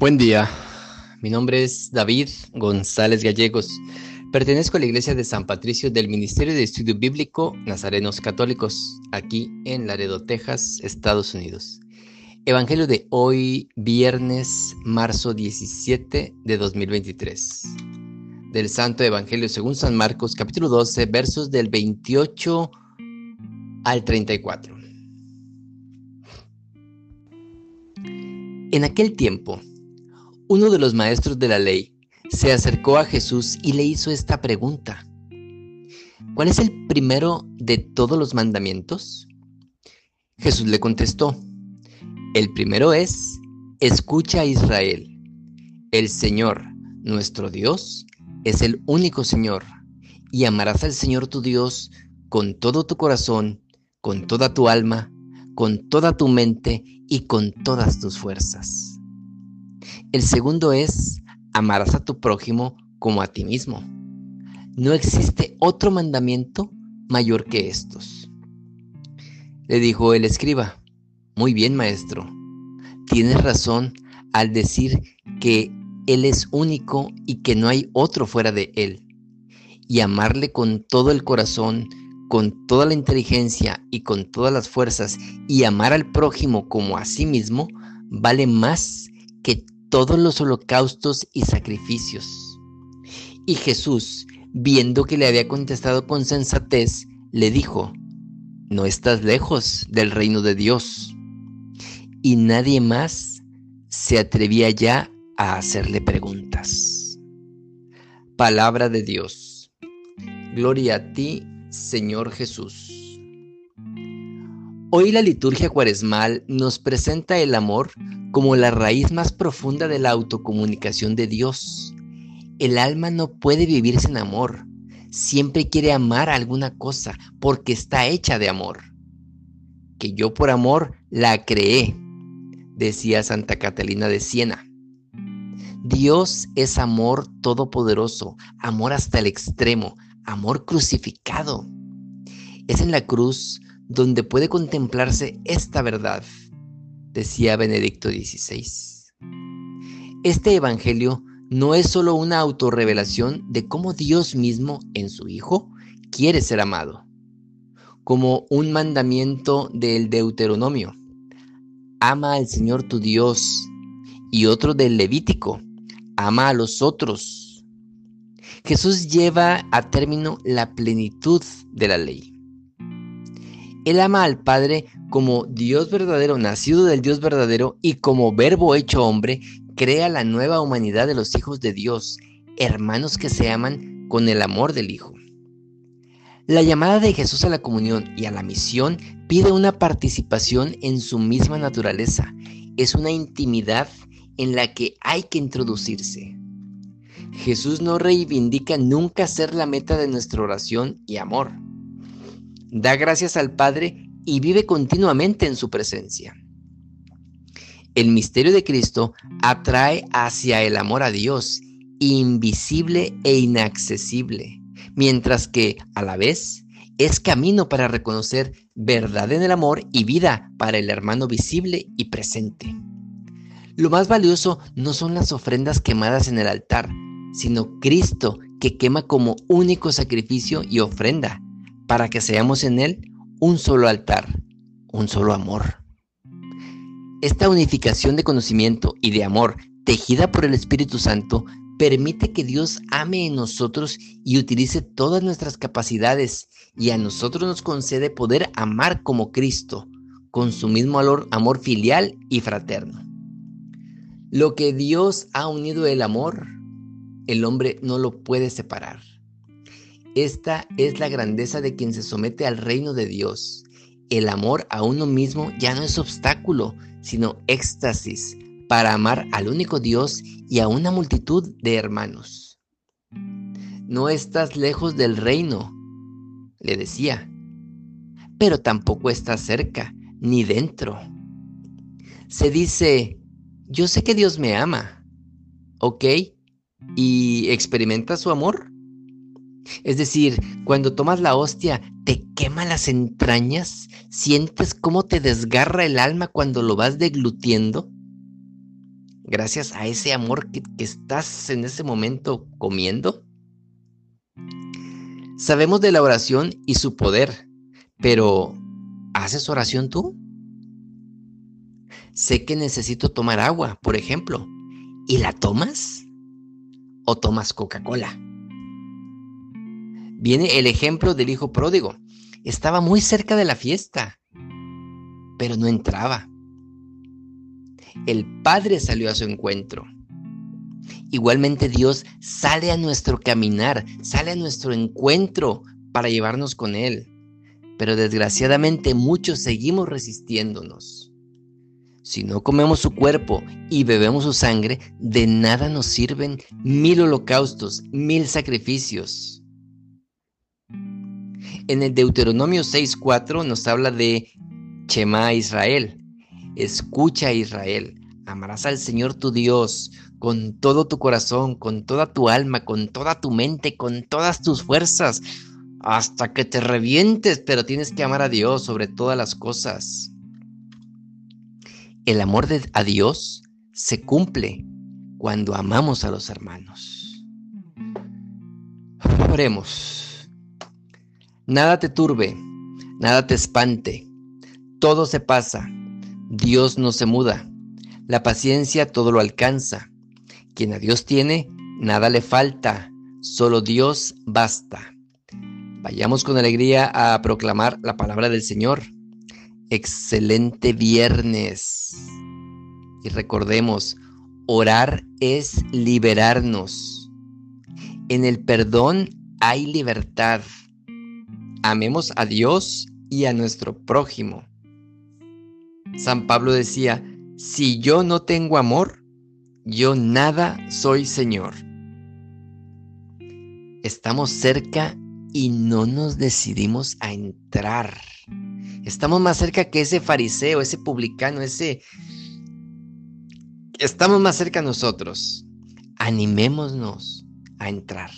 Buen día, mi nombre es David González Gallegos. Pertenezco a la iglesia de San Patricio del Ministerio de Estudio Bíblico Nazarenos Católicos, aquí en Laredo, Texas, Estados Unidos. Evangelio de hoy, viernes, marzo 17 de 2023. Del Santo Evangelio según San Marcos, capítulo 12, versos del 28 al 34. En aquel tiempo, uno de los maestros de la ley se acercó a Jesús y le hizo esta pregunta. ¿Cuál es el primero de todos los mandamientos? Jesús le contestó, el primero es, escucha a Israel, el Señor, nuestro Dios, es el único Señor, y amarás al Señor tu Dios con todo tu corazón, con toda tu alma, con toda tu mente y con todas tus fuerzas. El segundo es, amarás a tu prójimo como a ti mismo. No existe otro mandamiento mayor que estos. Le dijo el escriba, muy bien maestro, tienes razón al decir que Él es único y que no hay otro fuera de Él. Y amarle con todo el corazón, con toda la inteligencia y con todas las fuerzas, y amar al prójimo como a sí mismo, vale más que todos los holocaustos y sacrificios. Y Jesús, viendo que le había contestado con sensatez, le dijo, no estás lejos del reino de Dios. Y nadie más se atrevía ya a hacerle preguntas. Palabra de Dios. Gloria a ti, Señor Jesús. Hoy la liturgia cuaresmal nos presenta el amor como la raíz más profunda de la autocomunicación de Dios. El alma no puede vivir sin amor. Siempre quiere amar alguna cosa porque está hecha de amor. Que yo por amor la creé, decía Santa Catalina de Siena. Dios es amor todopoderoso, amor hasta el extremo, amor crucificado. Es en la cruz donde puede contemplarse esta verdad decía Benedicto XVI. Este Evangelio no es solo una autorrevelación de cómo Dios mismo en su Hijo quiere ser amado, como un mandamiento del Deuteronomio. Ama al Señor tu Dios y otro del Levítico. Ama a los otros. Jesús lleva a término la plenitud de la ley. Él ama al Padre como Dios verdadero, nacido del Dios verdadero y como verbo hecho hombre, crea la nueva humanidad de los hijos de Dios, hermanos que se aman con el amor del Hijo. La llamada de Jesús a la comunión y a la misión pide una participación en su misma naturaleza. Es una intimidad en la que hay que introducirse. Jesús no reivindica nunca ser la meta de nuestra oración y amor. Da gracias al Padre y vive continuamente en su presencia. El misterio de Cristo atrae hacia el amor a Dios, invisible e inaccesible, mientras que a la vez es camino para reconocer verdad en el amor y vida para el hermano visible y presente. Lo más valioso no son las ofrendas quemadas en el altar, sino Cristo que quema como único sacrificio y ofrenda, para que seamos en Él un solo altar, un solo amor. Esta unificación de conocimiento y de amor tejida por el Espíritu Santo permite que Dios ame en nosotros y utilice todas nuestras capacidades y a nosotros nos concede poder amar como Cristo, con su mismo amor, amor filial y fraterno. Lo que Dios ha unido el amor, el hombre no lo puede separar. Esta es la grandeza de quien se somete al reino de Dios. El amor a uno mismo ya no es obstáculo, sino éxtasis para amar al único Dios y a una multitud de hermanos. No estás lejos del reino, le decía, pero tampoco estás cerca, ni dentro. Se dice, yo sé que Dios me ama, ¿ok? ¿Y experimenta su amor? Es decir, cuando tomas la hostia, te quema las entrañas, sientes cómo te desgarra el alma cuando lo vas deglutiendo. gracias a ese amor que, estás en ese momento comiendo? Sabemos de la oración y su poder, pero ¿haces oración tú? Sé que necesito tomar agua, por ejemplo, ¿y la tomas? ¿O tomas Coca-Cola? Viene el ejemplo del hijo pródigo. Estaba muy cerca de la fiesta, pero no entraba. El Padre salió a su encuentro. Igualmente Dios sale a nuestro caminar, sale a nuestro encuentro para llevarnos con Él. Pero desgraciadamente muchos seguimos resistiéndonos. Si no comemos su cuerpo y bebemos su sangre, de nada nos sirven mil holocaustos, mil sacrificios. En el Deuteronomio 6.4 nos habla de Chema Israel. Escucha Israel, amarás al Señor tu Dios con todo tu corazón, con toda tu alma, con toda tu mente, con todas tus fuerzas, hasta que te revientes, pero tienes que amar a Dios sobre todas las cosas. El amor de, a Dios se cumple cuando amamos a los hermanos. Oremos. Nada te turbe, nada te espante, todo se pasa, Dios no se muda, la paciencia todo lo alcanza, quien a Dios tiene, nada le falta, solo Dios basta. Vayamos con alegría a proclamar la palabra del Señor. Excelente viernes. Y recordemos, orar es liberarnos. En el perdón hay libertad. Amemos a Dios y a nuestro prójimo. San Pablo decía, si yo no tengo amor, yo nada soy Señor. Estamos cerca y no nos decidimos a entrar. Estamos más cerca que ese fariseo, ese publicano, ese... Estamos más cerca nosotros. Animémonos a entrar.